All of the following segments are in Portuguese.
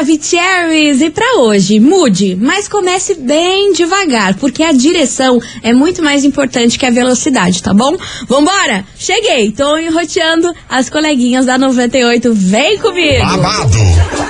Maravicheries! E para hoje, mude, mas comece bem devagar, porque a direção é muito mais importante que a velocidade, tá bom? Vambora! Cheguei, tô enroteando as coleguinhas da 98, vem comigo! Babado,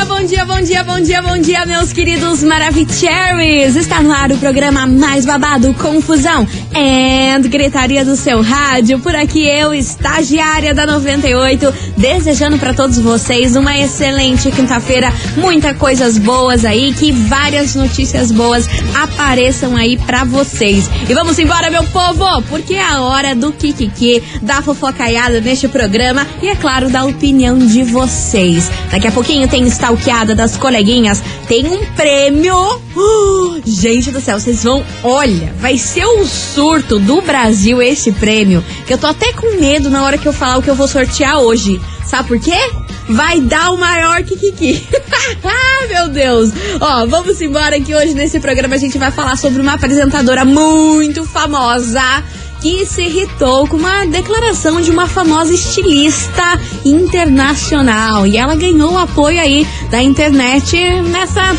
Dia, bom dia, bom dia, bom dia, bom dia, meus queridos Maravicheries! Está no ar o programa mais babado, Confusão and Gritaria do seu rádio. Por aqui eu, estagiária da 98, desejando para todos vocês uma excelente quinta-feira, muitas coisas boas aí, que várias notícias boas apareçam aí para vocês. E vamos embora, meu povo, porque é a hora do Kikiki, da fofocaiada neste programa e, é claro, da opinião de vocês. Daqui a pouquinho tem stalkeada das coleguinhas, tem um prêmio. Uh, gente do céu, vocês vão. Olha, vai ser o surto do Brasil esse prêmio. Que eu tô até com medo na hora que eu falar o que eu vou sortear hoje. Sabe por quê? Vai dar o maior Kikiki. ah, meu Deus. Ó, vamos embora que hoje nesse programa a gente vai falar sobre uma apresentadora muito famosa que se irritou com uma declaração de uma famosa estilista internacional. E ela ganhou o apoio aí da internet nessa,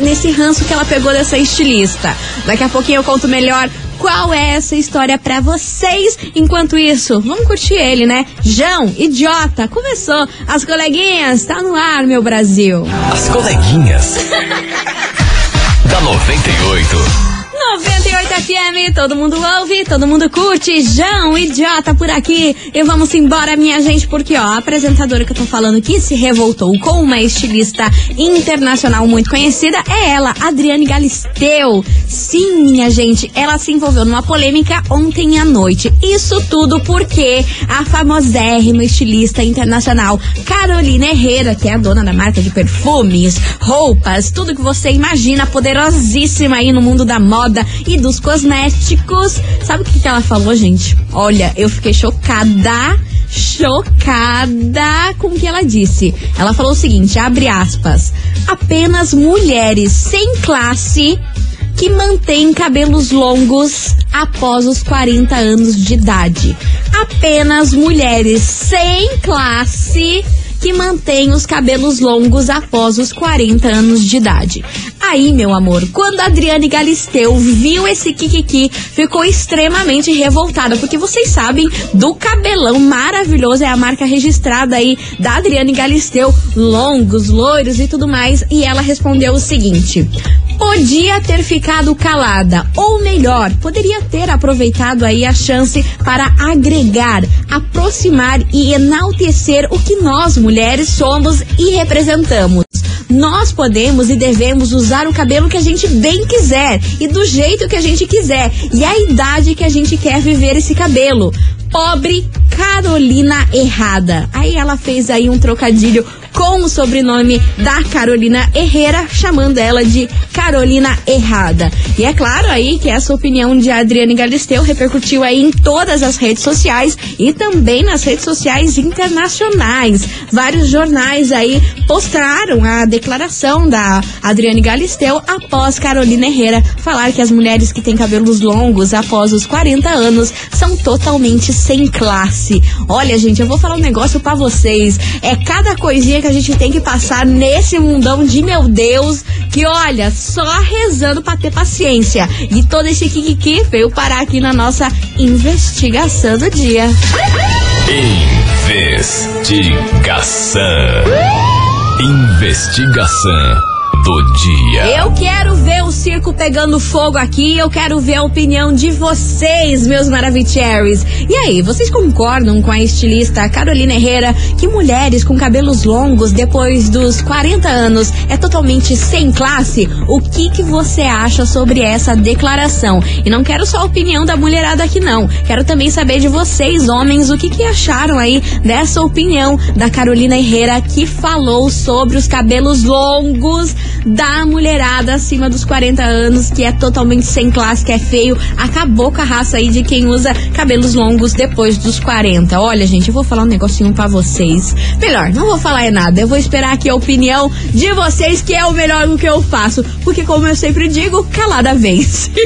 nesse ranço que ela pegou dessa estilista. Daqui a pouquinho eu conto melhor qual é essa história para vocês. Enquanto isso, vamos curtir ele, né? João, idiota, começou. As coleguinhas, tá no ar, meu Brasil. As coleguinhas. da 98. 98 FM, todo mundo ouve, todo mundo curte. João, idiota por aqui. E vamos embora, minha gente, porque ó, a apresentadora que eu tô falando que se revoltou com uma estilista internacional muito conhecida é ela, Adriane Galisteu. Sim, minha gente, ela se envolveu numa polêmica ontem à noite. Isso tudo porque a famosérrima estilista internacional Carolina Herrera, que é a dona da marca de perfumes, roupas, tudo que você imagina, poderosíssima aí no mundo da moda e dos cosméticos. Sabe o que, que ela falou, gente? Olha, eu fiquei chocada chocada com o que ela disse. Ela falou o seguinte, abre aspas, apenas mulheres sem classe que mantêm cabelos longos após os 40 anos de idade. Apenas mulheres sem classe que mantém os cabelos longos após os 40 anos de idade. Aí, meu amor, quando a Adriane Galisteu viu esse Kikiki, ficou extremamente revoltada, porque vocês sabem do cabelão maravilhoso, é a marca registrada aí da Adriane Galisteu, longos, loiros e tudo mais, e ela respondeu o seguinte: podia ter ficado calada, ou melhor, poderia ter aproveitado aí a chance para agregar, aproximar e enaltecer o que nós mulheres somos e representamos. Nós podemos e devemos usar o cabelo que a gente bem quiser e do jeito que a gente quiser e a idade que a gente quer viver esse cabelo. Pobre Carolina Errada. Aí ela fez aí um trocadilho com o sobrenome da Carolina Herrera, chamando ela de Carolina Errada. E é claro aí que essa opinião de Adriane Galisteu repercutiu aí em todas as redes sociais e também nas redes sociais internacionais. Vários jornais aí postaram a declaração da Adriane Galisteu após Carolina Herrera falar que as mulheres que têm cabelos longos após os 40 anos são totalmente sem classe. Olha, gente, eu vou falar um negócio para vocês. É cada coisinha que a gente tem que passar nesse mundão de meu Deus, que olha, só rezando pra ter paciência. E todo esse Kikiki veio parar aqui na nossa investigação do dia. Investigação. Investigação do dia. Eu quero ver o circo pegando fogo aqui, eu quero ver a opinião de vocês, meus Maravicheries. E aí, vocês concordam com a estilista Carolina Herrera que mulheres com cabelos longos depois dos 40 anos é totalmente sem classe? O que que você acha sobre essa declaração? E não quero só a opinião da mulherada aqui não, quero também saber de vocês, homens, o que que acharam aí dessa opinião da Carolina Herrera que falou sobre os cabelos longos da mulherada acima dos 40 anos, que é totalmente sem classe, que é feio. Acabou com a raça aí de quem usa cabelos longos depois dos 40. Olha, gente, eu vou falar um negocinho para vocês. Melhor, não vou falar é nada. Eu vou esperar aqui a opinião de vocês, que é o melhor do que eu faço. Porque, como eu sempre digo, calada vez.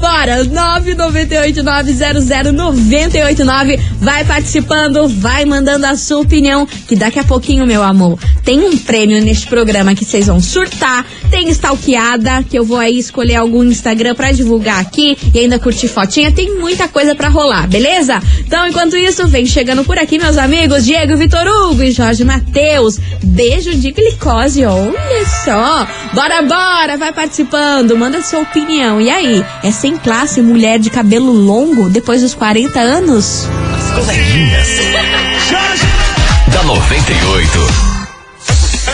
Bora, 998900989. Vai participando, vai mandando a sua opinião, que daqui a pouquinho, meu amor, tem um prêmio neste programa que vocês vão surtar. Tem stalkeada, que eu vou aí escolher algum Instagram pra divulgar aqui e ainda curtir fotinha. Tem muita coisa pra rolar, beleza? Então, enquanto isso, vem chegando por aqui, meus amigos, Diego Vitor Hugo e Jorge Matheus. Beijo de glicose, olha só. Bora, bora, vai participando, manda sua opinião. E aí, é sem classe mulher de cabelo longo depois dos 40 anos? As coleguinhas. da 98.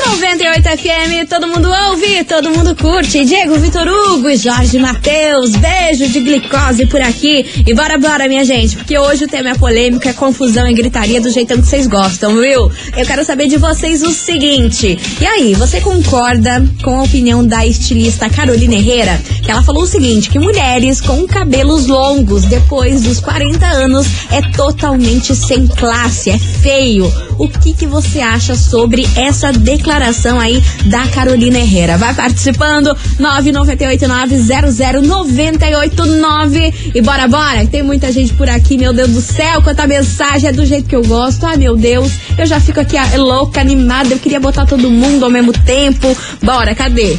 98 FM, todo mundo ouve, todo mundo curte. Diego Vitor Hugo e Jorge Matheus, beijo de glicose por aqui. E bora, bora, minha gente, porque hoje o tema é polêmico, é confusão e gritaria do jeitão que vocês gostam, viu? Eu quero saber de vocês o seguinte: e aí, você concorda com a opinião da estilista Carolina Herrera? Que ela falou o seguinte: que mulheres com cabelos longos depois dos 40 anos é totalmente sem classe, é feio. O que, que você acha sobre essa declaração aí da Carolina Herrera? Vai participando, 998900989 e bora, bora. Tem muita gente por aqui, meu Deus do céu, quanta mensagem, é do jeito que eu gosto. Ai, meu Deus, eu já fico aqui louca, animada, eu queria botar todo mundo ao mesmo tempo. Bora, cadê?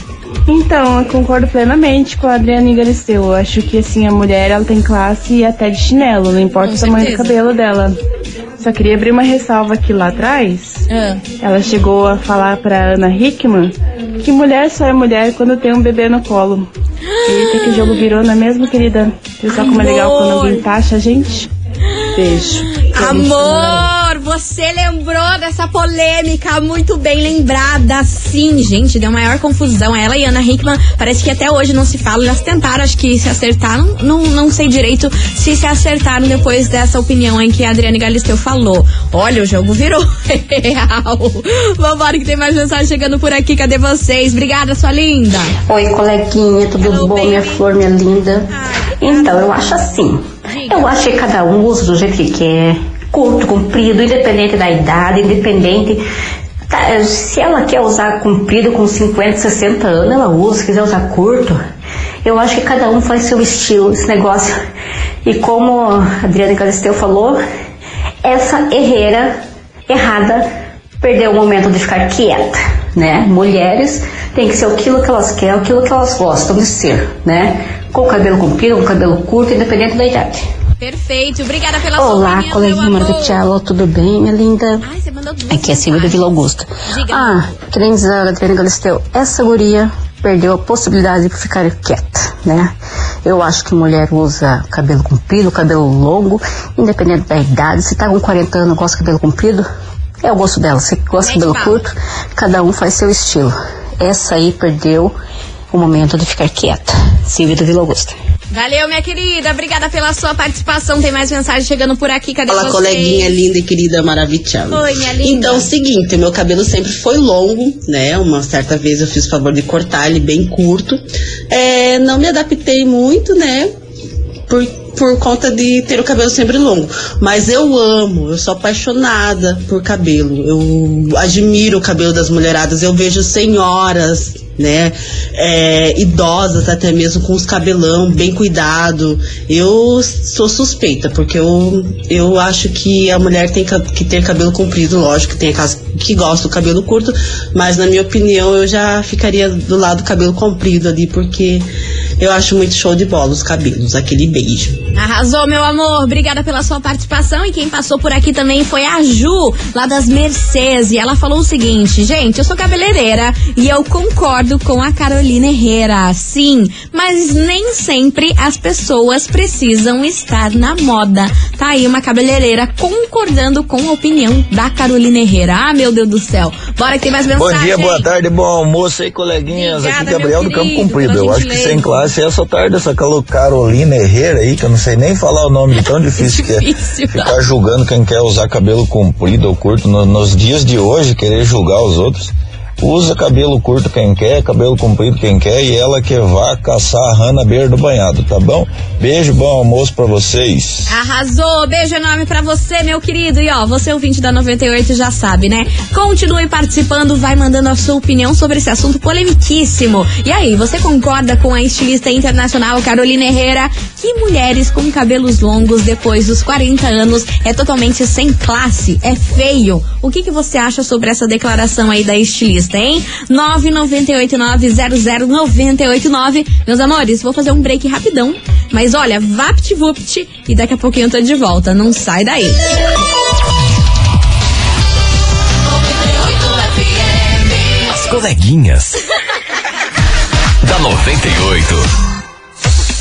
Então, eu concordo plenamente com a Adriana Galisteu. Eu acho que assim, a mulher ela tem classe até de chinelo, não importa Com o tamanho do cabelo dela. Só queria abrir uma ressalva aqui lá atrás. Ah. Ela chegou a falar pra Ana Hickman que mulher só é mulher quando tem um bebê no colo. Eita, que jogo virou, não é mesmo, querida? Viu só como é legal quando alguém taxa a gente? Beijo. Amor, você lembrou dessa polêmica muito bem lembrada, sim, gente, deu maior confusão. Ela e Ana Hickman, parece que até hoje não se falam, elas tentaram, acho que se acertaram, não, não sei direito se se acertaram depois dessa opinião em que a Adriane Galisteu falou. Olha, o jogo virou real. Vambora que tem mais mensagem chegando por aqui, cadê vocês? Obrigada, sua linda. Oi, coleguinha, tudo Hello, bom, minha baby. flor, minha linda? Ai, Então, eu acho assim. Diga. Eu acho que cada um usa do jeito que quer, curto, comprido, independente da idade, independente. tá, se ela quer usar comprido com 50, 60 anos, ela usa. Se quiser usar curto, eu acho que cada um faz seu estilo, esse negócio. E como a Adriana Galisteu falou, essa herreira errada perdeu o momento de ficar quieta, né? Mulheres têm que ser aquilo que elas querem, aquilo que elas gostam de ser, né? Com cabelo comprido, com cabelo curto, independente da idade. Perfeito, obrigada pela sua Olá, coleguinha. Maravilhosa, tudo bem, minha linda? Ai, você mandou duas Aqui é Silvia do. Vila Augusta. Diga. Ah, querendo dizer, Adriana Galisteu, essa guria perdeu a possibilidade de ficar quieta, né? Eu acho que mulher usa cabelo comprido, cabelo longo, independente da idade. Se tá com 40 anos gosta de cabelo comprido, é o gosto dela. Se gosta de Mete cabelo bala. curto, cada um faz seu estilo. Essa aí perdeu o momento de ficar quieta. Silvia do Vila Augusta. Valeu, minha querida. Obrigada pela sua participação. Tem mais mensagem chegando por aqui. Cadê Fala, vocês? coleguinha linda e querida maravilhosa. Oi, minha linda. Então, é o seguinte, o meu cabelo sempre foi longo, né? Uma certa vez eu fiz o favor de cortar ele bem curto. É, não me adaptei muito, né? Por, por conta de ter o cabelo sempre longo. Mas eu amo, eu sou apaixonada por cabelo. Eu admiro o cabelo das mulheradas. Eu vejo senhoras, né? É, idosas até mesmo com os cabelão bem cuidado. Eu sou suspeita, porque eu, eu acho que a mulher tem que ter cabelo comprido, lógico, que tem aquelas que gostam do cabelo curto, mas na minha opinião eu já ficaria do lado do cabelo comprido ali, porque Eu acho muito show de bola os cabelos, aquele beijo. Arrasou, meu amor. Obrigada pela sua participação. E quem passou por aqui também foi a Ju, lá das Mercedes. E ela falou o seguinte: gente, eu sou cabeleireira e eu concordo com a Carolina Herrera. Sim, mas nem sempre as pessoas precisam estar na moda. Tá aí uma cabeleireira concordando com a opinião da Carolina Herrera. Ah, meu Deus do céu. Bora que tem mais mensagem. Bom dia, boa tarde, bom almoço aí, coleguinhas. Obrigada, Aqui Gabriel meu do Campo querido, Comprido. pela Eu acho que sem classe é essa tarde, essa Carolina Herrera aí, que eu não sei nem falar o nome tão difícil que é. Difícil. Ficar julgando quem quer usar cabelo comprido ou curto. No- nos dias de hoje, querer julgar os outros. Usa cabelo curto quem quer, cabelo comprido quem quer e ela que vá caçar a rã na beira do banhado, tá bom? Beijo, bom almoço pra vocês. Arrasou! Beijo enorme pra você, meu querido. E ó, você ouvinte da 98 já sabe, né? Continue participando, vai mandando a sua opinião sobre esse assunto polemiquíssimo. E aí, você concorda com a estilista internacional Carolina Herrera que mulheres com cabelos longos depois dos 40 anos é totalmente sem classe, é feio? O que, que você acha sobre essa declaração aí da estilista, hein? 998900989. Meus amores, vou fazer um break rapidão. Mas olha, vapt-vupt e daqui a pouquinho eu tô de volta. Não sai daí. As coleguinhas. da 98.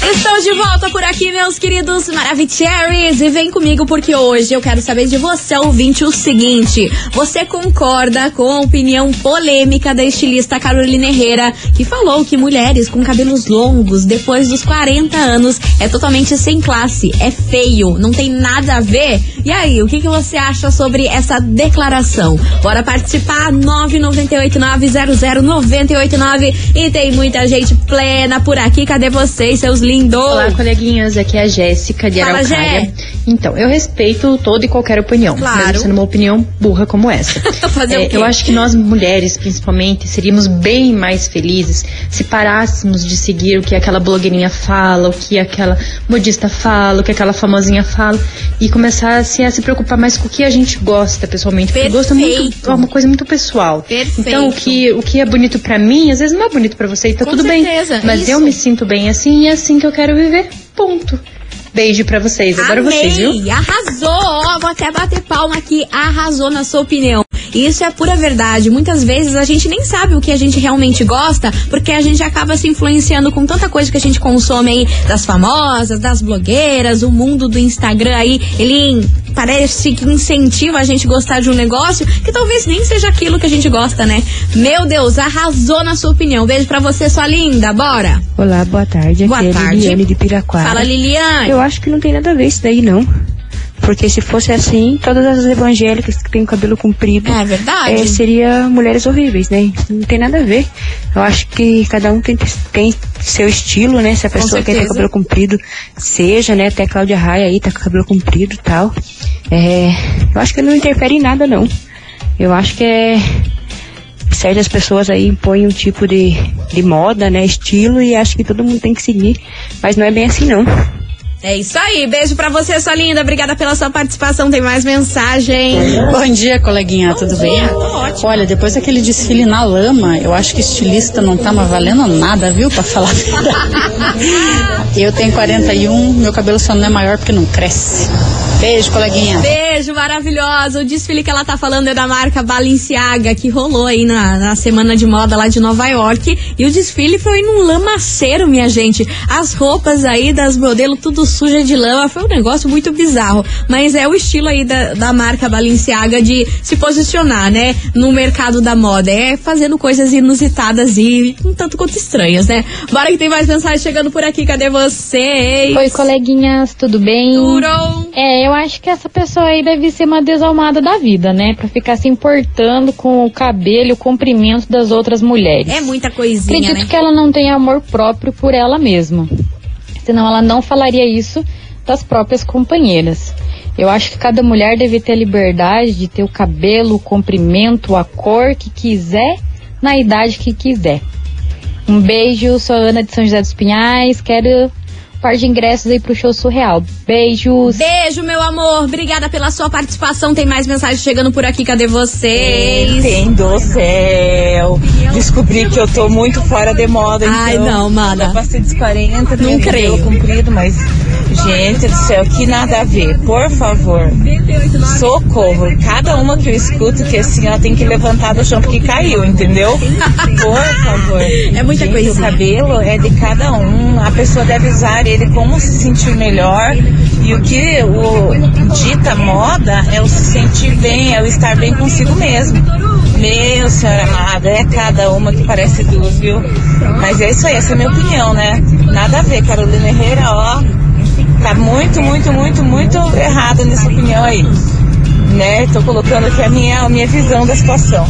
Estou de volta por aqui, meus queridos Maravicheries. E vem comigo porque hoje eu quero saber de você, ouvinte, o seguinte: você concorda com a opinião polêmica da estilista Carolina Herrera, que falou que mulheres com cabelos longos depois dos 40 anos é totalmente sem classe, é feio, não tem nada a ver? E aí, o que, que você acha sobre essa declaração? Bora participar? 998900989 e tem muita gente plena por aqui. Cadê vocês, seus lindos? Olá, coleguinhas. Aqui é a Jéssica de Fala, Araucária. Jé. Então, eu respeito toda e qualquer opinião. Claro. Mesmo sendo uma opinião burra como essa. É, eu acho que nós mulheres, principalmente, seríamos bem mais felizes se parássemos de seguir o que aquela blogueirinha fala, o que aquela modista fala, o que aquela famosinha fala e começasse a se preocupar mais com o que a gente gosta pessoalmente. Porque gosto é, muito, é uma coisa muito pessoal. Perfeito. Então, o que, o que é bonito pra mim, às vezes não é bonito pra você e tá Com tudo certeza, bem. Mas isso. eu me sinto bem assim e é assim que eu quero viver. Ponto. Beijo pra vocês. Adoro Amei, vocês, viu? arrasou, ó, vou até bater palma aqui, arrasou na sua opinião. E Isso é pura verdade. Muitas vezes a gente nem sabe o que a gente realmente gosta, porque a gente acaba se influenciando com tanta coisa que a gente consome aí das famosas, das blogueiras, o mundo do Instagram aí, ele parece que incentiva a gente gostar de um negócio que talvez nem seja aquilo que a gente gosta, né? Meu Deus, arrasou na sua opinião. Beijo pra você, sua linda, bora. Olá, boa tarde. Aqui Boa é tarde. Liliane de Piraquara. Fala, Liliane. Eu acho que não tem nada a ver isso daí, não. Porque se fosse assim, todas as evangélicas que têm o cabelo comprido É verdade. é, seria mulheres horríveis, né? Não tem nada a ver. Eu acho que cada um tem, tem seu estilo, né? Se a pessoa quer ter cabelo comprido, seja, né? Até a Cláudia Raia aí tá com cabelo comprido e tal. É, eu acho que não interfere em nada, não. Eu acho que é certas pessoas aí impõem um tipo de, de moda, né, estilo e acho que todo mundo tem que seguir, mas não é bem assim não. É isso aí, beijo pra você, sua linda. Obrigada pela sua participação. Tem mais mensagem. Bom dia, coleguinha, tudo bem? dia, tô ótima. Olha, depois daquele desfile na lama, eu acho que estilista não tá mais valendo nada, viu, pra falar a verdade. Eu tenho 41, meu cabelo só não é maior porque não cresce. Beijo, coleguinha. Beijo maravilhosa. O desfile que ela tá falando é da marca Balenciaga, que rolou aí na, na semana de moda lá de Nova York. E o desfile foi num lamaceiro, minha gente. As roupas aí das modelos tudo suja de lama. Foi um negócio muito bizarro. Mas é o estilo aí da, da marca Balenciaga de se posicionar, né? No mercado da moda. É fazendo coisas inusitadas e um tanto quanto estranhas, né? Bora que tem mais mensagem chegando por aqui. Cadê vocês? Oi, coleguinhas, tudo bem? Tudo? É, eu acho que essa pessoa aí deve ser uma desalmada da vida, né? Pra ficar se importando com o cabelo o comprimento das outras mulheres. É muita coisinha, Acredito né? que ela não tem amor próprio por ela mesma. Senão ela não falaria isso das próprias companheiras. Eu acho que cada mulher deve ter a liberdade de ter o cabelo, o comprimento, a cor que quiser, na idade que quiser. Um beijo, sou a Ana de São José dos Pinhais, quero par de ingressos aí pro show surreal. Beijos! Beijo, meu amor. Obrigada pela sua participação. Tem mais mensagens chegando por aqui. Cadê vocês? Tem do céu. Descobri que eu tô muito fora de moda, então. Ai, não, mana. Passei dos 40, Não creio. cabelo comprido, mas... Gente do céu, que nada a ver. Por favor. Socorro. Cada uma que eu escuto que assim, ela tem que levantar do chão porque caiu, entendeu? Por favor. É muita Gente, coisinha. O cabelo é de cada um. A pessoa deve usar ele como se sentir melhor. E o que o dita moda é o se sentir bem, é o estar bem consigo mesmo. Meu senhor amado, é cada uma que parece duas, viu? Mas é isso aí, essa é a minha opinião, né? Nada a ver, Carolina Herrera, ó. Tá muito, muito, muito, muito errada nessa opinião aí. Né? Tô colocando aqui a minha, a minha visão da situação.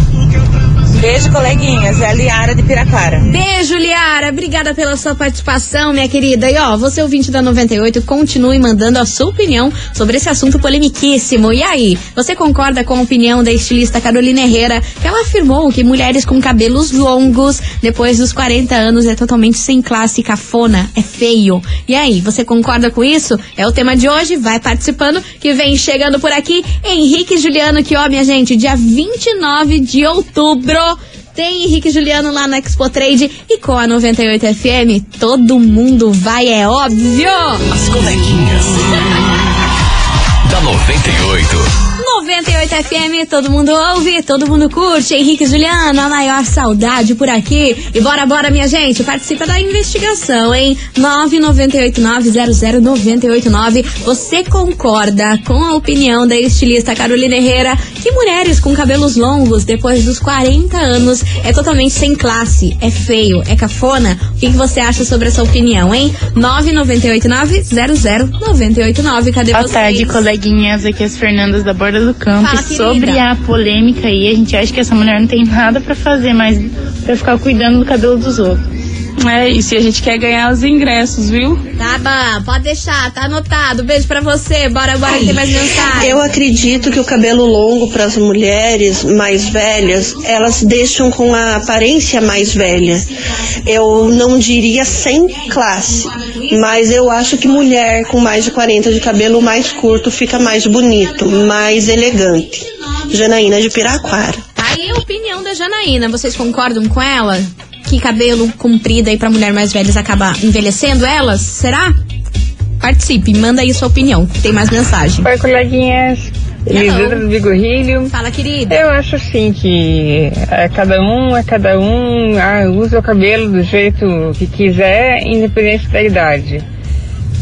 Beijo, coleguinhas. É a Liara de Piraquara. Beijo, Liara. Obrigada pela sua participação, minha querida. E ó, você ouvinte da 98, continue mandando a sua opinião sobre esse assunto polemiquíssimo. E aí, você concorda com a opinião da estilista Carolina Herrera, que ela afirmou que mulheres com cabelos longos, depois dos 40 anos, é totalmente sem classe, cafona, é feio. E aí, você concorda com isso? É o tema de hoje, vai participando, que vem chegando por aqui, Henrique Juliano, que ó, minha gente, dia 29 de outubro, tem Henrique Juliano lá na Expo Trade e com a 98 FM, todo mundo vai, é óbvio! As coleguinhas. da 98. 98 FM, todo mundo ouve, todo mundo curte. Henrique e Juliano, a maior saudade por aqui. E bora, bora, minha gente, participa da investigação, hein? 998900989. Você concorda com a opinião da estilista Carolina Herrera que mulheres com cabelos longos depois dos 40 anos é totalmente sem classe, é feio, é cafona? O que, que você acha sobre essa opinião, hein? 998900989. Cadê Boa vocês? tarde, coleguinhas. Aqui é as Fernandas da Borda do Campos. Fala. Sobre a polêmica aí, a gente acha que essa mulher não tem nada pra fazer, mas pra ficar cuidando do cabelo dos outros. É isso, e a gente quer ganhar os ingressos, viu? Tá bom, pode deixar, tá anotado. Beijo pra você. Bora, bora que tem mais mensagem. Eu acredito que o cabelo longo para as mulheres mais velhas, elas deixam com a aparência mais velha. Eu não diria sem classe, mas eu acho que mulher com mais de 40 de cabelo mais curto fica mais bonito, mais elegante. Janaína de Piraquara. Tá aí a opinião da Janaína. Vocês concordam com ela? Que cabelo comprido aí pra mulher mais velha acaba envelhecendo elas? Será? Participe, manda aí sua opinião. Tem mais mensagem. Oi, coleguinhas. Elisandra do Bigorrilho. Fala, querida. Eu acho assim que é, cada um é cada um, ah, usa o cabelo do jeito que quiser, independente da idade.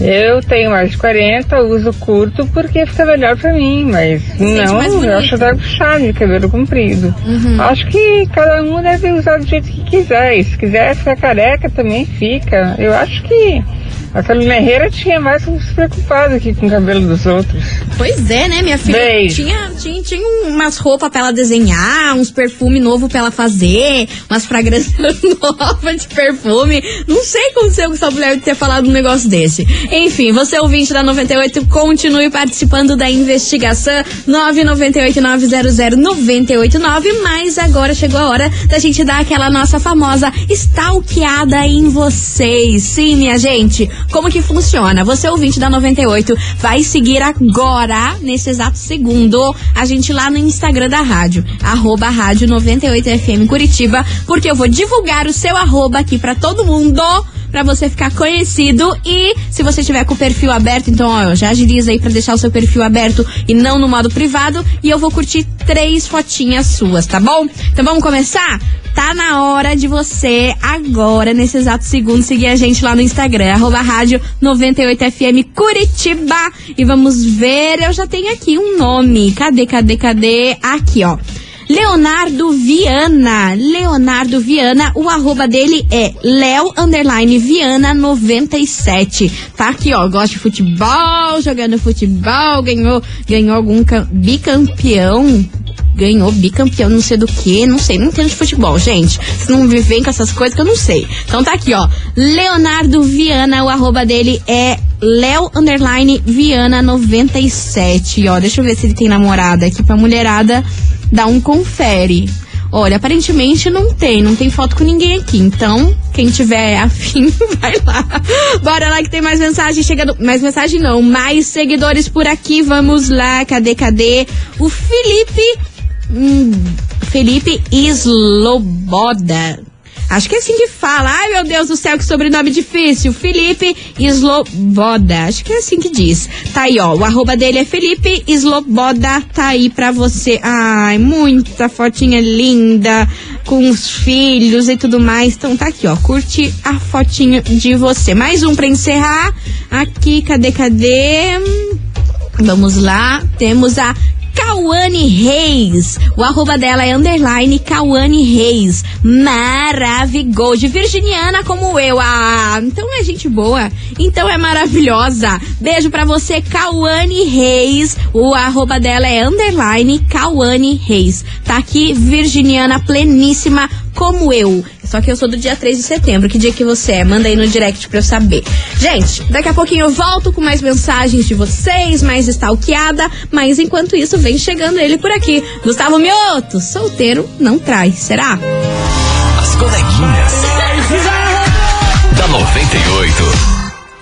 Eu tenho mais de 40, uso curto porque fica melhor pra mim, mas sente não, eu acho até puxado de cabelo comprido. Uhum. Acho que cada um deve usar do jeito que quiser. E se quiser ficar careca, também fica. Eu acho que a Carolina Herrera tinha mais como se preocupar aqui com o cabelo dos outros. Pois é, né, minha filha? Beijo. Tinha, tinha, tinha umas roupas pra ela desenhar, uns perfumes novos pra ela fazer, umas fragrâncias novas de perfume. Não sei como com essa mulher ter falado um negócio desse. Enfim, você ouvinte da 98, continue participando da investigação 998-900-989. Mas agora chegou a hora da gente dar aquela nossa famosa stalkeada em vocês. Sim, minha gente. Como que funciona? Você ouvinte da 98 vai seguir agora, nesse exato segundo, a gente lá no Instagram da rádio, arroba rádio 98FM Curitiba, porque eu vou divulgar o seu arroba aqui pra todo mundo, pra você ficar conhecido e se você tiver com o perfil aberto, então ó, já agiliza aí pra deixar o seu perfil aberto e não no modo privado e eu vou curtir três fotinhas suas, tá bom? Então vamos começar? Tá na hora de você, agora, nesse exato segundo, seguir a gente lá no Instagram, arroba rádio 98FM Curitiba. E vamos ver, eu já tenho aqui um nome. Cadê, cadê, cadê? Aqui, ó. Leonardo Viana. Leonardo Viana, o arroba dele é Leo Underline Viana 97. Tá aqui, ó. Gosta de futebol, jogando futebol, ganhou, ganhou algum cam- bicampeão ganhou bicampeão, não sei do que, não sei, não entendo de futebol, gente. Vocês não vêm com essas coisas que eu não sei. Então tá aqui, ó. Leonardo Viana, o arroba dele é Underline Viana 97. Ó, deixa eu ver se ele tem namorada aqui pra mulherada dar um confere. Olha, aparentemente não tem, não tem foto com ninguém aqui. Então, quem tiver afim, vai lá. Bora lá que tem mais mensagem chegando. Mais mensagem não, mais seguidores por aqui. Vamos lá, cadê, cadê? O Felipe. Hum, Felipe Sloboda. Acho que é assim que fala. Ai, meu Deus do céu, que sobrenome difícil. Felipe Sloboda. Acho que é assim que diz. Tá aí, ó. O arroba dele é Felipe Sloboda. Tá aí pra você. Ai, muita fotinha linda. Com os filhos e tudo mais. Então tá aqui, ó. Curte a fotinho de você. Mais um pra encerrar. Aqui, cadê, cadê? Vamos lá. Temos a Cauane Reis. O arroba dela é underline Cauane Reis. Maravigold. Virginiana como eu. Ah, então é gente boa. Então é maravilhosa. Beijo pra você, Cauane Reis. O arroba dela é underline Cauane Reis. Tá aqui, Virginiana pleníssima como eu. Só que eu sou do dia 3 de setembro. Que dia que você é? Manda aí no direct pra eu saber. Gente, daqui a pouquinho eu volto com mais mensagens de vocês, mais stalkeada. Mas enquanto isso, vem chegando ele por aqui. Gustavo Mioto, solteiro não trai, será? As coleguinhas. da 98.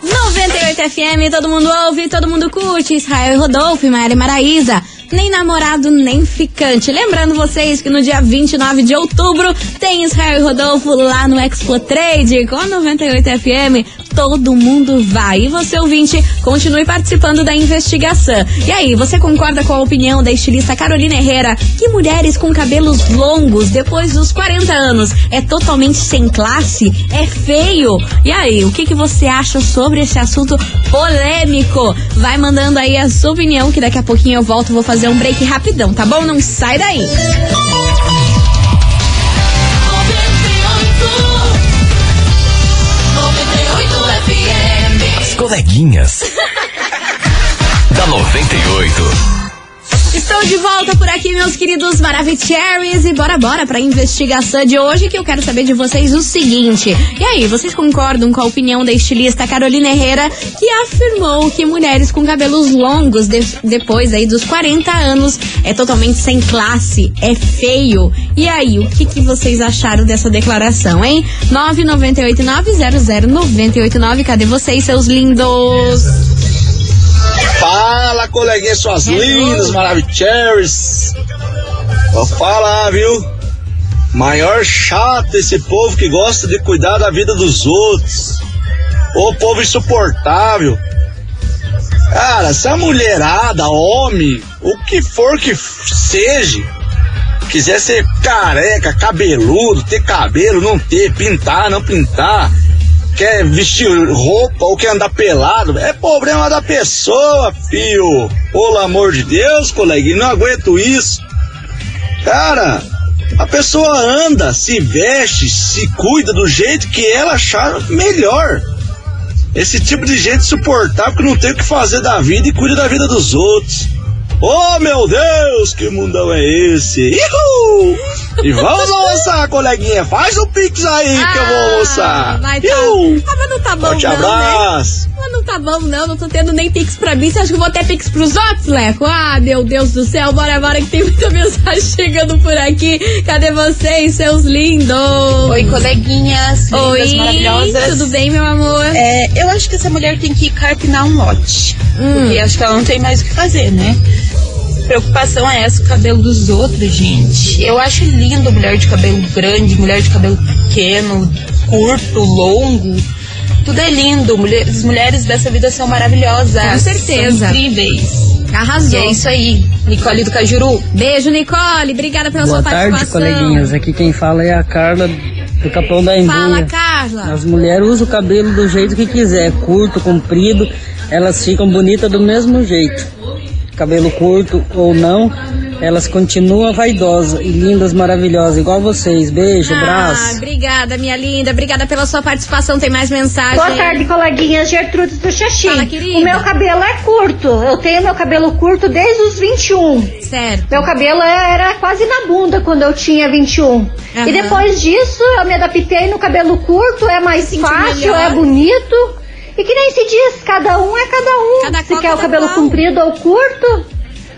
98 FM, todo mundo ouve, todo mundo curte. Israel e Rodolfo, Maria e Maraísa. Nem namorado, nem ficante. Lembrando vocês que no dia 29 de outubro tem Israel e Rodolfo lá no Expo Trade com a 98 FM. Todo mundo vai. E você, ouvinte, continue participando da investigação. E aí, você concorda com a opinião da estilista Carolina Herrera que mulheres com cabelos longos depois dos 40 anos é totalmente sem classe? É feio? E aí, o que, que você acha sobre esse assunto polêmico? Vai mandando aí a sua opinião que daqui a pouquinho eu volto, vou fazer um break rapidão, tá bom? Não sai daí. As coleguinhas. da 98. Estou de volta por aqui, meus queridos Maravicheries, e bora bora pra investigação de hoje que eu quero saber de vocês o seguinte. E aí, vocês concordam com a opinião da estilista Carolina Herrera, que afirmou que mulheres com cabelos longos de- depois aí dos 40 anos é totalmente sem classe, é feio? E aí, o que, que vocês acharam dessa declaração, hein? 998900989, cadê vocês, seus lindos? Fala, coleguinha, suas lindas, maravilhosas. Vou falar, viu? Maior chato esse povo que gosta de cuidar da vida dos outros. Ô povo insuportável. Cara, se a mulherada, homem, o que for que seja, quiser ser careca, cabeludo, ter cabelo, não ter, pintar, não pintar, quer vestir roupa ou quer andar pelado, é problema da pessoa, fio. Pelo amor de Deus, coleguinha, não aguento isso. Cara, a pessoa anda, se veste, se cuida do jeito que ela achar melhor. Esse tipo de gente insuportável que não tem o que fazer da vida e cuida da vida dos outros. Oh meu Deus, que mundão é esse? Ihu! E vamos almoçar, coleguinha. Faz o pix aí que eu vou almoçar. Vai tá. Ihu! Ah, mas não tá bom Forte não, abraço. né? Mas não tá bom não, não tô tendo nem pix pra mim. Você acha que eu vou ter pix pros outros, Leco? Ah, meu Deus do céu, bora, bora que tem muita mensagem chegando por aqui. Cadê vocês, seus lindos? Oi, coleguinhas, Oi, maravilhosas. tudo bem, meu amor? É, eu acho que essa mulher tem que carpinar um lote. Hum. Porque acho que ela não tem mais o que fazer, né? Preocupação é essa, o cabelo dos outros, gente. Eu acho lindo mulher de cabelo grande, mulher de cabelo pequeno, curto, longo. Tudo é lindo. Mulher- as mulheres dessa vida são maravilhosas. Com certeza. São incríveis. Arrasou. E é isso aí. Nicole do Cajuru. Beijo, Nicole. Obrigada pela Boa sua tarde, participação. coleguinhas. Aqui quem fala é a Carla do Capão da Embuia. Fala, Carla. As mulheres usam o cabelo do jeito que quiser, curto, comprido, elas ficam bonitas do mesmo jeito. Cabelo curto ou não, elas continuam vaidosas e lindas, maravilhosas, igual vocês. Beijo, Ah, abraço. obrigada, minha linda. Obrigada pela sua participação. Tem mais mensagem? Boa tarde, coleguinhas. Gertrudes do Xaxim. Fala, querida. O meu cabelo é curto. Eu tenho meu cabelo curto desde os 21. Certo. Meu cabelo era quase na bunda quando eu tinha 21. Aham. E depois disso, eu me adaptei no cabelo curto. É mais sentiu fácil, melhor. é bonito. E que nem se diz, cada um é cada um. Cada se quer o cabelo comprido ou curto.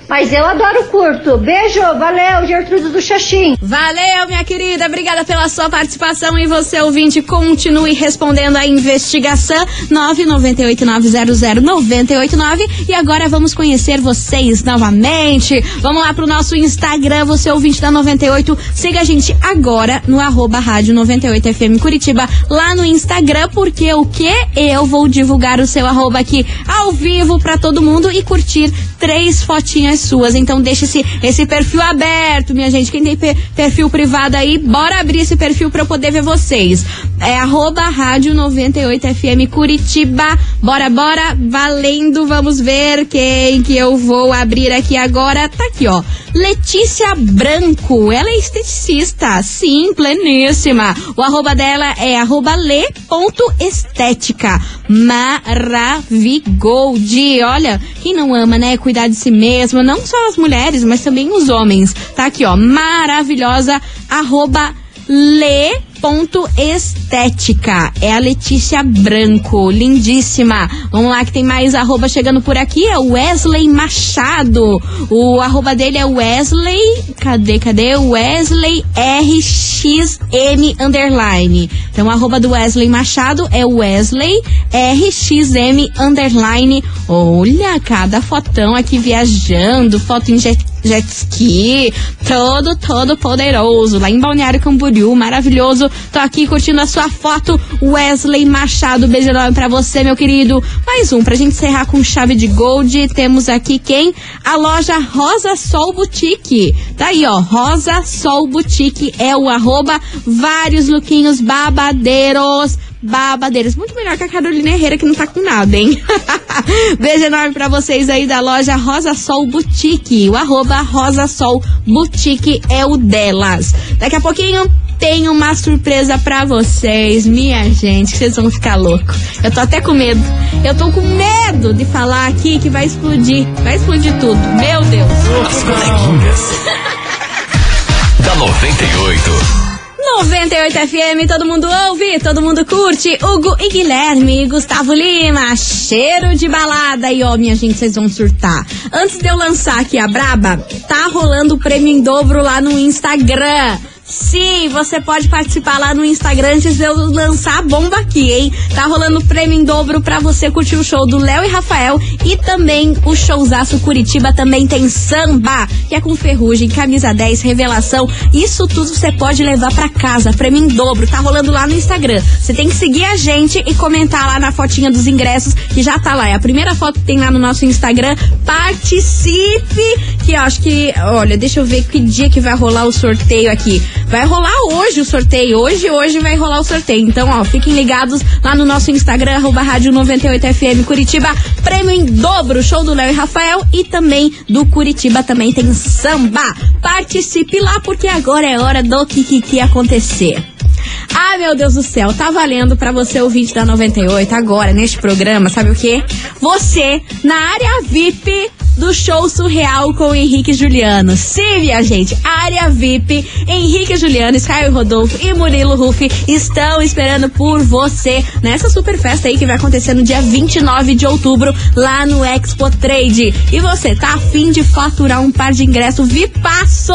Mas eu adoro curto. Beijo, valeu, Gertrudes do Xaxim. Valeu, minha querida. Obrigada pela sua participação. E você, ouvinte, continue respondendo a investigação 998900989. E agora vamos conhecer vocês novamente. Vamos lá pro nosso Instagram, você ouvinte da 98. Siga a gente agora no arroba rádio 98FM Curitiba lá no Instagram, porque o que? Eu vou divulgar o seu arroba aqui ao vivo pra todo mundo e curtir três fotinhas suas. Então deixa esse, esse perfil aberto, minha gente. Quem tem pe- perfil privado aí, bora abrir esse perfil pra eu poder ver vocês. É arroba rádio 98FM Curitiba. Bora, bora, valendo. Vamos ver quem que eu vou abrir aqui agora. Tá aqui, ó. Letícia Branco. Ela é esteticista. Sim, pleníssima. O arroba dela é arroba le.estética. Maravigold. Olha, quem não ama, né? Cuidar de si mesma. Não só as mulheres, mas também os homens. Tá aqui, ó. Maravilhosa. Arroba le.estética. É a Letícia Branco. Lindíssima. Vamos lá que tem mais arroba chegando por aqui. É o Wesley Machado. O arroba dele é Wesley. Cadê, cadê? Wesley RXM underline. Então, arroba do Wesley Machado é Wesley RXM underline. Olha, cada fotão aqui viajando, foto em jet, ski, todo, todo poderoso. Lá em Balneário Camboriú, maravilhoso. Tô aqui curtindo a sua foto, Wesley Machado. Beijo enorme pra você, meu querido. Mais um, pra gente encerrar com chave de gold. Temos aqui quem? A loja Rosa Sol Boutique. Tá aí, ó. Rosa Sol Boutique é o arroba. Vários lookinhos babadeiros babadeiros. Muito melhor que a Carolina Herrera, que não tá com nada, hein? Beijo enorme pra vocês aí da loja Rosa Sol Boutique. O arroba Rosa Sol Boutique é o delas. Daqui a pouquinho tem uma surpresa pra vocês, minha gente, que vocês vão ficar loucos. Eu tô até com medo. Eu tô com medo de falar aqui que vai explodir. Vai explodir tudo. Meu Deus. As coleguinhas. da 98. 98 FM, todo mundo ouve, todo mundo curte. Hugo e Guilherme, Gustavo Lima, cheiro de balada. E ó, minha gente, vocês vão surtar. Antes de eu lançar aqui a Braba, tá rolando o prêmio em dobro lá no Instagram. Sim, você pode participar lá no Instagram antes de eu lançar a bomba aqui, hein? Tá rolando prêmio em dobro pra você curtir o show do Léo e Rafael e também o showzaço Curitiba também tem samba, que é com ferrugem, camisa 10, revelação. Isso tudo você pode levar pra casa, prêmio em dobro. Tá rolando lá no Instagram. Você tem que seguir a gente e comentar lá na fotinha dos ingressos, que já tá lá. É a primeira foto que tem lá no nosso Instagram. Participe! Que eu acho que, olha, deixa eu ver que dia que vai rolar o sorteio aqui. Vai rolar hoje o sorteio. Hoje, hoje vai rolar o sorteio. Então, ó, fiquem ligados lá no nosso Instagram, arroba rádio 98FM Curitiba. Prêmio em dobro, show do Léo e Rafael. E também do Curitiba também tem samba. Participe lá, porque agora é hora do Kikiki acontecer. Ah, meu Deus do céu, tá valendo pra você ouvinte da 98 agora neste programa, sabe o quê? Você na área VIP do show surreal com Henrique Juliano. Sim, minha gente, área VIP, Henrique Juliano, Sky Rodolfo e Murilo Rufi estão esperando por você nessa super festa aí que vai acontecer no dia 29 de outubro lá no Expo Trade. E você tá afim de faturar um par de ingressos VIPaço?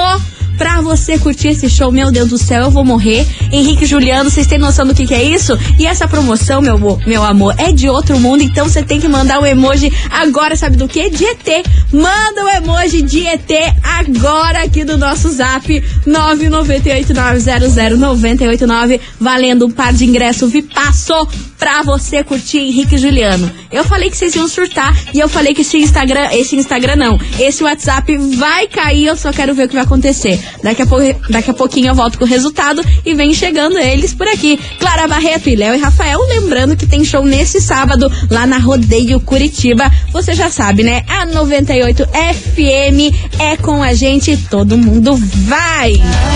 Pra você curtir esse show. Meu Deus do céu, eu vou morrer. Henrique Juliano, vocês têm noção do que, que é isso? E essa promoção, meu, mo- meu amor, é de outro mundo, então você tem que mandar o emoji agora, sabe do que? De ET. Manda o emoji de ET agora aqui do nosso zap 998900989, valendo um par de ingresso Vipasso pra você curtir Henrique Juliano. Eu falei que vocês iam surtar e eu falei que esse Instagram, esse Instagram não, esse WhatsApp vai cair, eu só quero ver o que vai acontecer. Daqui a, pou- daqui a pouquinho eu volto com o resultado e vem chegando eles por aqui. Clara Barreto e Léo e Rafael, lembrando que tem show nesse sábado lá na Rodeio Curitiba. Você já sabe, né? A 98 FM é com a gente, todo mundo vai!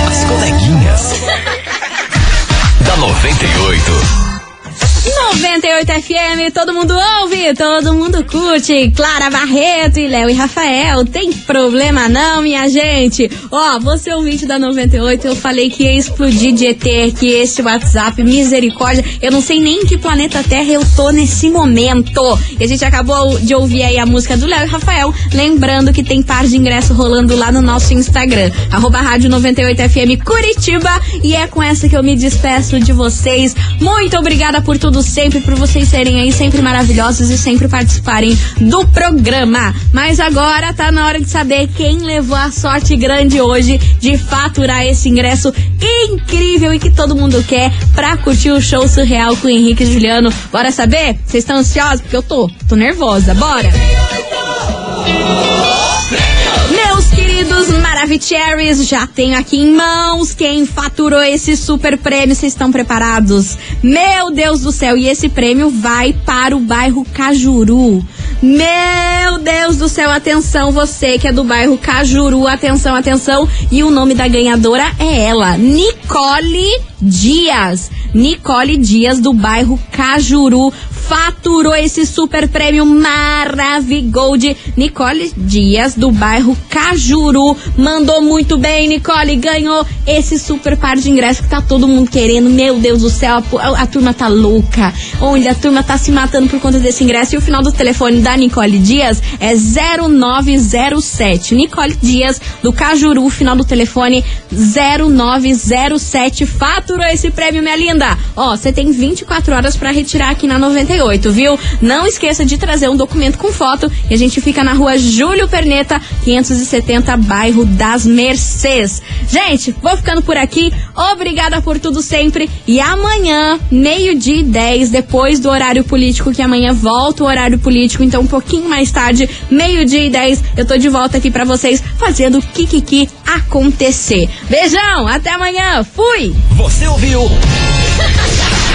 As coleguinhas. da 98. 98 FM, todo mundo ouve, todo mundo curte. Clara Barreto e Léo e Rafael, tem problema não, minha gente? Ó, você ouvinte da 98, eu falei que ia explodir de ET aqui esse WhatsApp, misericórdia. Eu não sei nem em que planeta Terra eu tô nesse momento. E a gente acabou de ouvir aí a música do Léo e Rafael, lembrando que tem par de ingresso rolando lá no nosso Instagram, arroba rádio 98FM Curitiba. E é com essa que eu me despeço de vocês. Muito obrigada por tudo sempre, por vocês serem aí sempre maravilhosos e sempre participarem do programa. Mas agora tá na hora de saber quem levou a sorte grande hoje de faturar esse ingresso incrível e que todo mundo quer pra curtir o show surreal com o Henrique e Juliano. Bora saber? Vocês estão ansiosos? Porque eu tô. Tô nervosa. Bora! Meus queridos Maravicheries, já tenho aqui em mãos quem faturou esse super prêmio. Vocês estão preparados? Meu Deus do céu, e esse prêmio vai para o bairro Cajuru. Meu Deus do céu, atenção, você que é do bairro Cajuru, atenção, atenção. E o nome da ganhadora é ela, Nicole Dias. Nicole Dias, do bairro Cajuru, faturou esse super prêmio Maravigold. Nicole Dias, do bairro Cajuru, mandou muito bem, Nicole, ganhou esse super par de ingressos que tá todo mundo querendo. Meu Deus do céu, a, a turma tá louca. Onde a turma tá se matando por conta desse ingresso. E o final do telefone da Nicole Dias é 0907. Nicole Dias, do Cajuru, final do telefone 0907. Faturou esse prêmio, minha linda. Ó, você tem 24 horas para retirar aqui na 98, viu? Não esqueça de trazer um documento com foto e a gente fica na rua Júlio Perneta, 570, bairro das Mercês. Gente, vou ficando por aqui. Obrigada por tudo sempre. E amanhã, meio-dia e 10, depois do horário político, que amanhã volta o horário político, então um pouquinho mais tarde, meio-dia e 10, eu tô de volta aqui para vocês fazendo o Kikiki acontecer. Beijão, até amanhã. Fui! Você ouviu?